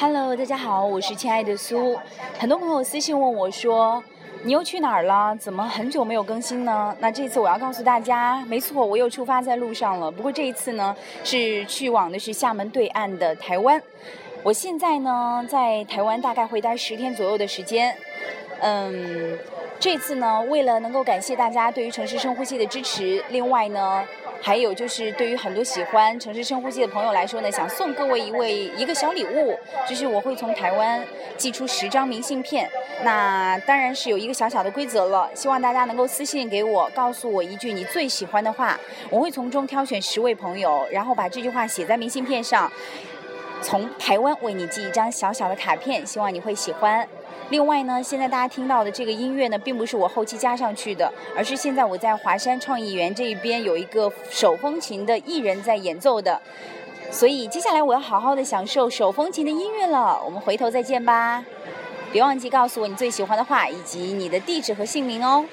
Hello，大家好，我是亲爱的苏。很多朋友私信问我说：“你又去哪儿了？怎么很久没有更新呢？”那这次我要告诉大家，没错，我又出发在路上了。不过这一次呢，是去往的是厦门对岸的台湾。我现在呢，在台湾大概会待十天左右的时间。嗯，这次呢，为了能够感谢大家对于城市深呼吸的支持，另外呢。还有就是，对于很多喜欢城市深呼吸的朋友来说呢，想送各位一位一个小礼物，就是我会从台湾寄出十张明信片。那当然是有一个小小的规则了，希望大家能够私信给我，告诉我一句你最喜欢的话，我会从中挑选十位朋友，然后把这句话写在明信片上，从台湾为你寄一张小小的卡片，希望你会喜欢。另外呢，现在大家听到的这个音乐呢，并不是我后期加上去的，而是现在我在华山创意园这一边有一个手风琴的艺人在演奏的，所以接下来我要好好的享受手风琴的音乐了。我们回头再见吧，别忘记告诉我你最喜欢的话以及你的地址和姓名哦。